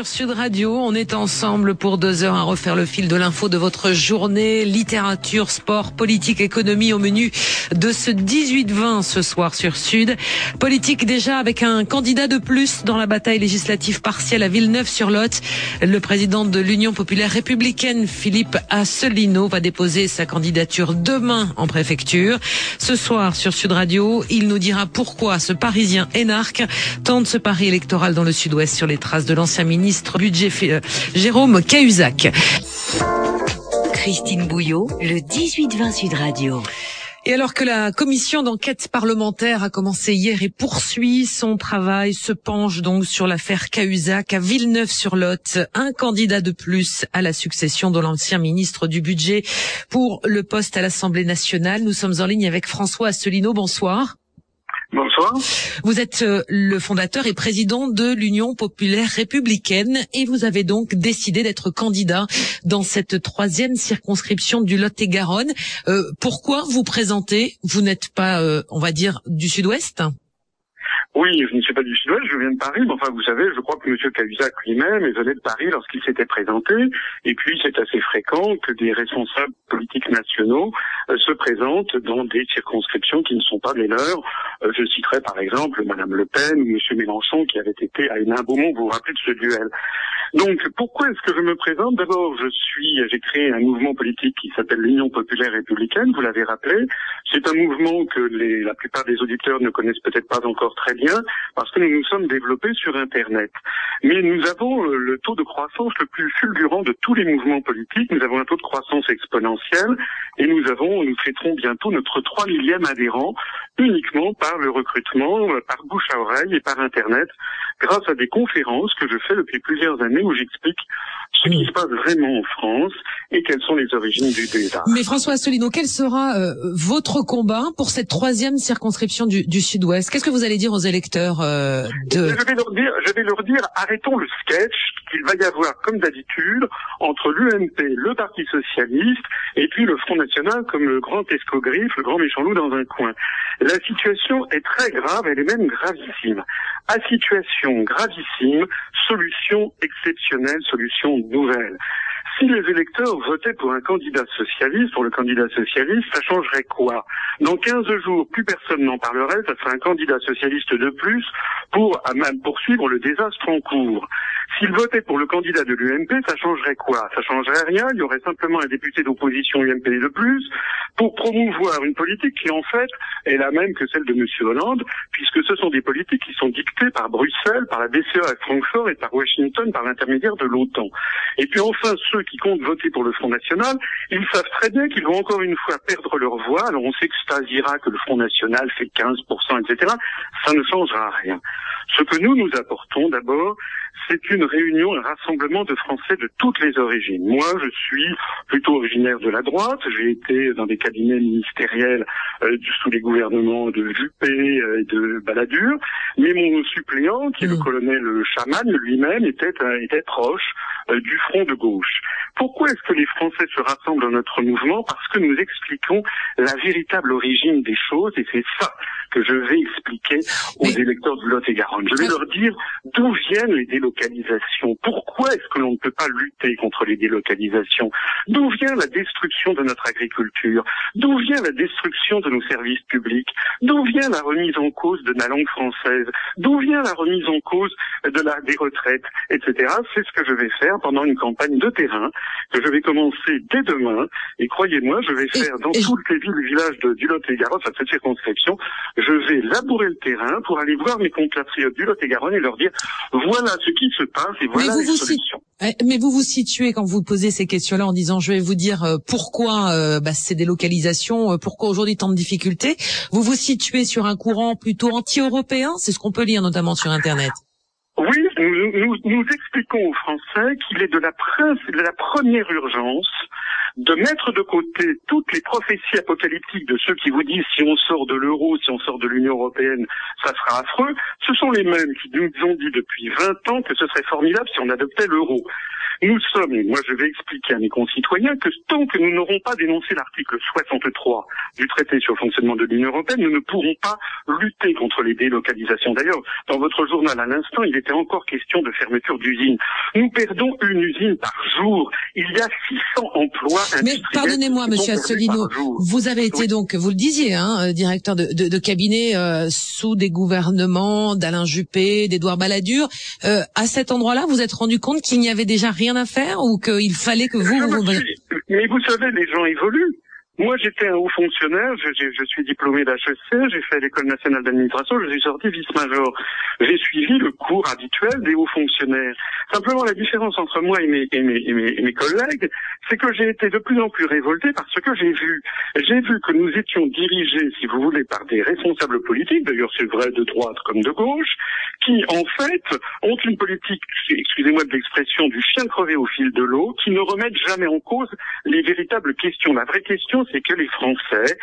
sur Sud Radio. On est ensemble pour deux heures à refaire le fil de l'info de votre journée. Littérature, sport, politique, économie au menu de ce 18-20 ce soir sur Sud. Politique déjà avec un candidat de plus dans la bataille législative partielle à Villeneuve-sur-Lot. Le président de l'Union populaire républicaine, Philippe Asselineau, va déposer sa candidature demain en préfecture. Ce soir sur Sud Radio, il nous dira pourquoi ce Parisien énarque tente ce pari électoral dans le Sud-Ouest sur les traces de l'ancien ministre budget euh, Jérôme Cahuzac. Christine Bouillot, le 18-20 Sud Radio. Et alors que la commission d'enquête parlementaire a commencé hier et poursuit son travail, se penche donc sur l'affaire Cahuzac à Villeneuve-sur-Lot, un candidat de plus à la succession de l'ancien ministre du budget pour le poste à l'Assemblée nationale. Nous sommes en ligne avec François Asselineau. Bonsoir. Bonsoir. Vous êtes euh, le fondateur et président de l'Union populaire républicaine et vous avez donc décidé d'être candidat dans cette troisième circonscription du Lot-et-Garonne. Euh, pourquoi vous présentez Vous n'êtes pas, euh, on va dire, du Sud-Ouest? Oui, je ne suis pas du Sud-Ouest, je viens de Paris, mais enfin, vous savez, je crois que M. Cahuzac lui-même est venait de Paris lorsqu'il s'était présenté, et puis c'est assez fréquent que des responsables politiques nationaux euh, se présentent dans des circonscriptions qui ne sont pas les leurs. Euh, je citerai par exemple Mme Le Pen ou M. Mélenchon qui avait été à Hénin-Beaumont, vous vous rappelez de ce duel? Donc, pourquoi est-ce que je me présente? D'abord, je suis, j'ai créé un mouvement politique qui s'appelle l'Union populaire républicaine, vous l'avez rappelé. C'est un mouvement que les, la plupart des auditeurs ne connaissent peut-être pas encore très bien, parce que nous nous sommes développés sur Internet. Mais nous avons euh, le taux de croissance le plus fulgurant de tous les mouvements politiques. Nous avons un taux de croissance exponentiel, et nous avons, nous fêterons bientôt notre 3 millième adhérent uniquement par le recrutement, euh, par bouche à oreille et par Internet, grâce à des conférences que je fais depuis plusieurs années où j'explique ce qui se passe vraiment en France et quelles sont les origines du débat. Mais François Asselineau, quel sera euh, votre combat pour cette troisième circonscription du, du Sud-Ouest? Qu'est-ce que vous allez dire aux électeurs euh, de... Je vais leur dire, je vais leur dire, arrêtons le sketch qu'il va y avoir, comme d'habitude, entre l'UMP, le Parti socialiste, et puis le Front national comme le grand escogriffe, le grand méchant loup dans un coin. La situation est très grave, elle est même gravissime. À situation gravissime, solution exceptionnelle, solution nouvelle. Si les électeurs votaient pour un candidat socialiste, pour le candidat socialiste, ça changerait quoi? Dans 15 jours, plus personne n'en parlerait, ça serait un candidat socialiste de plus pour même poursuivre le désastre en cours. S'ils votaient pour le candidat de l'UMP, ça changerait quoi? Ça changerait rien, il y aurait simplement un député d'opposition UMP de plus pour promouvoir une politique qui en fait est la même que celle de M. Hollande, puisque ce sont des politiques qui sont dictées par Bruxelles, par la BCE à Francfort et par Washington par l'intermédiaire de l'OTAN. Et puis enfin, ceux qui comptent voter pour le Front National, ils savent très bien qu'ils vont encore une fois perdre leur voix. Alors on s'extasiera que le Front National fait 15%, etc. Ça ne changera rien. Ce que nous nous apportons d'abord, c'est une réunion, un rassemblement de Français de toutes les origines. Moi, je suis plutôt originaire de la droite. J'ai été dans des cabinets ministériels euh, sous les gouvernements de Juppé euh, et de Balladur. Mais mon suppléant, qui est le mmh. colonel Chaman, lui-même était, euh, était proche du front de gauche. Pourquoi est-ce que les Français se rassemblent dans notre mouvement? Parce que nous expliquons la véritable origine des choses et c'est ça que je vais expliquer aux électeurs du Lot-et-Garonne. Je vais leur dire d'où viennent les délocalisations. Pourquoi est-ce que l'on ne peut pas lutter contre les délocalisations D'où vient la destruction de notre agriculture D'où vient la destruction de nos services publics D'où vient la remise en cause de la langue française D'où vient la remise en cause de la, des retraites, etc. C'est ce que je vais faire pendant une campagne de terrain que je vais commencer dès demain. Et croyez-moi, je vais faire dans toutes les villes et villages de, du Lot-et-Garonne, cette circonscription, je vais labourer le terrain pour aller voir mes compatriotes du Lot-et-Garonne et leur dire voilà ce qui se passe et voilà les solutions. Mais vous vous situez quand vous posez ces questions-là en disant je vais vous dire euh, pourquoi euh, bah, ces délocalisations, euh, pourquoi aujourd'hui tant de difficultés. Vous vous situez sur un courant plutôt anti-européen, c'est ce qu'on peut lire notamment sur Internet. Oui, nous, nous, expliquons aux Français qu'il est de la, de la première urgence de mettre de côté toutes les prophéties apocalyptiques de ceux qui vous disent si on sort de l'euro, si on sort de l'Union européenne, ça sera affreux, ce sont les mêmes qui nous ont dit depuis 20 ans que ce serait formidable si on adoptait l'euro. Nous sommes, et moi je vais expliquer à mes concitoyens, que tant que nous n'aurons pas dénoncé l'article 63 du traité sur le fonctionnement de l'Union européenne, nous ne pourrons pas lutter contre les délocalisations. D'ailleurs, dans votre journal à l'instant, il était encore question de fermeture d'usines. Nous perdons une usine par jour. Il y a 600 emplois Mais pardonnez-moi, Monsieur Asselineau, vous avez été donc, vous le disiez, hein, euh, directeur de, de, de cabinet euh, sous des gouvernements d'Alain Juppé, d'Édouard Balladur. Euh, à cet endroit-là, vous êtes rendu compte qu'il n'y avait déjà rien à faire ou qu'il fallait que vous... vous... Mais vous savez, les gens évoluent. Moi, j'étais un haut fonctionnaire, je, je, je suis diplômé d'HEC, j'ai fait l'école nationale d'administration, je suis sorti vice-major. J'ai suivi le cours habituel des hauts fonctionnaires. Simplement, la différence entre moi et mes, et mes, et mes, et mes collègues, c'est que j'ai été de plus en plus révolté par ce que j'ai vu. J'ai vu que nous étions dirigés, si vous voulez, par des responsables politiques, d'ailleurs c'est vrai de droite comme de gauche, qui, en fait, ont une politique, excusez-moi de l'expression, du chien crevé au fil de l'eau, qui ne remettent jamais en cause les véritables questions. La vraie question, c'est que les Français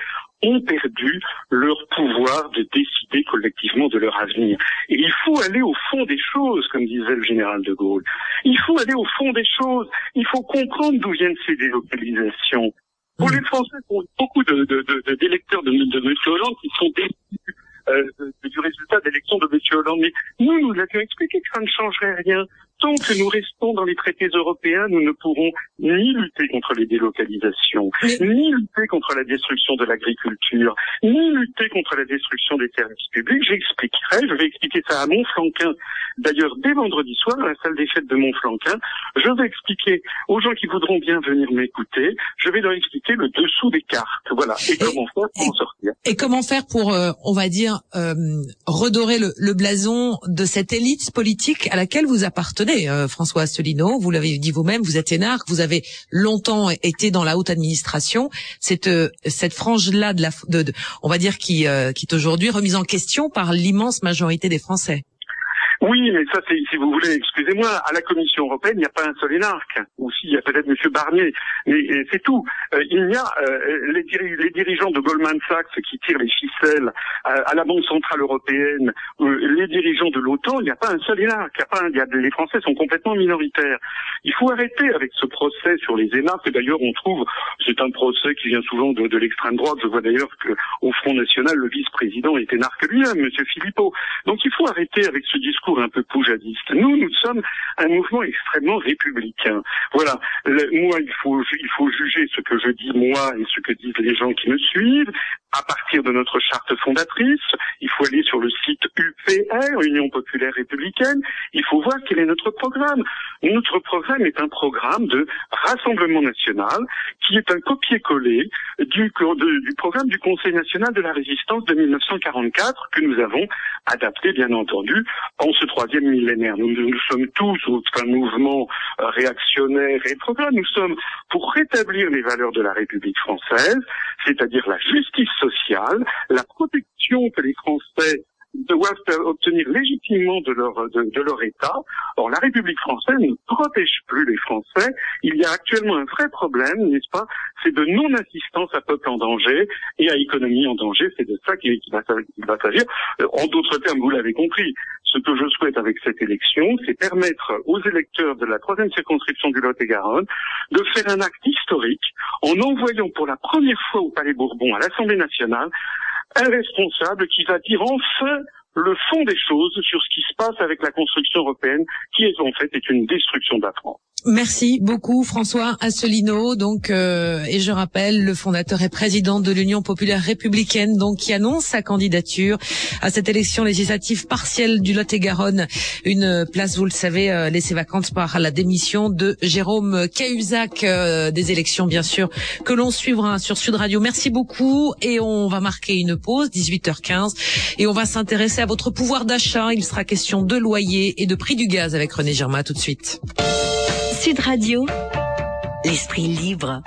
ont perdu leur pouvoir de décider collectivement de leur avenir. Et il faut aller au fond des choses, comme disait le général de Gaulle. Il faut aller au fond des choses. Il faut comprendre d'où viennent ces délocalisations. Pour les Français, beaucoup d'électeurs de, de, de M. Hollande qui sont déçus euh, du résultat d'élection de M. Hollande. Mais nous, nous avions expliqué que ça ne changerait rien. Tant que nous restons dans les traités européens, nous ne pourrons ni lutter contre les délocalisations, ni lutter contre la destruction de l'agriculture, ni lutter contre la destruction des services publics. J'expliquerai, je vais expliquer ça à Montflanquin. D'ailleurs, dès vendredi soir, à la salle des fêtes de Montflanquin, je vais expliquer aux gens qui voudront bien venir m'écouter, je vais leur expliquer le dessous des cartes. Voilà. Et, comment faire pour en sortir. Et comment faire pour, euh, on va dire, euh, redorer le, le blason de cette élite politique à laquelle vous appartenez euh, François Asselineau. Vous l'avez dit vous-même, vous êtes énarque, vous avez longtemps été dans la haute administration. Cette euh, cette frange-là de la, de, on va dire qui euh, qui est aujourd'hui remise en question par l'immense majorité des Français. Oui, mais ça, c'est, si vous voulez, excusez-moi, à la Commission européenne, il n'y a pas un seul énarque. Ou s'il y a peut-être Monsieur Barnier, mais c'est tout. Euh, il y a euh, les, les, dirigeants de Goldman Sachs qui tirent les ficelles euh, à la Banque centrale européenne, les dirigeants de l'OTAN, il n'y a pas un seul énarque. Il y a pas un, il y a, les Français sont complètement minoritaires. Il faut arrêter avec ce procès sur les énarques. Et d'ailleurs, on trouve, c'est un procès qui vient souvent de, de l'extrême droite. Je vois d'ailleurs qu'au Front National, le vice-président est énarque lui-même, Monsieur Philippot. Donc il faut arrêter avec ce discours un peu poujadiste. Nous, nous sommes un mouvement extrêmement républicain. Voilà. moi, il faut, il faut juger ce que je dis moi et ce que disent les gens qui me suivent à partir de notre charte fondatrice. Il faut aller sur le site UPR, Union populaire républicaine. Il faut voir quel est notre programme. Notre programme est un programme de rassemblement national qui est un copier-coller du, du programme du Conseil national de la résistance de 1944 que nous avons adapté, bien entendu, en ce troisième millénaire. Nous, sommes tous un mouvement euh, réactionnaire et programme. Nous sommes pour rétablir les valeurs de la République française, c'est-à-dire la justice sociale, la protection que les Français doivent obtenir légitimement de leur, de, leur État. Or, la République française ne protège plus les Français. Il y a actuellement un vrai problème, n'est-ce pas? C'est de non-assistance à peuple en danger et à économie en danger. C'est de ça qu'il va, s'agir. Euh, en d'autres termes, vous l'avez compris, ce que je souhaite avec cette élection, c'est permettre aux électeurs de la troisième circonscription du Lot-et-Garonne de faire un acte historique en envoyant pour la première fois au Palais Bourbon, à l'Assemblée nationale, un responsable qui va dire enfin le fond des choses sur ce qui se passe avec la construction européenne, qui est en fait une destruction de la France. Merci beaucoup François Asselineau. Donc euh, et je rappelle le fondateur et président de l'Union populaire républicaine donc qui annonce sa candidature à cette élection législative partielle du Lot-et-Garonne. Une place vous le savez euh, laissée vacante par la démission de Jérôme Cahuzac euh, des élections bien sûr que l'on suivra sur Sud Radio. Merci beaucoup. Et on va marquer une pause 18h15 et on va s'intéresser à votre pouvoir d'achat, il sera question de loyer et de prix du gaz avec René Germain. Tout de suite. Sud Radio, l'esprit libre.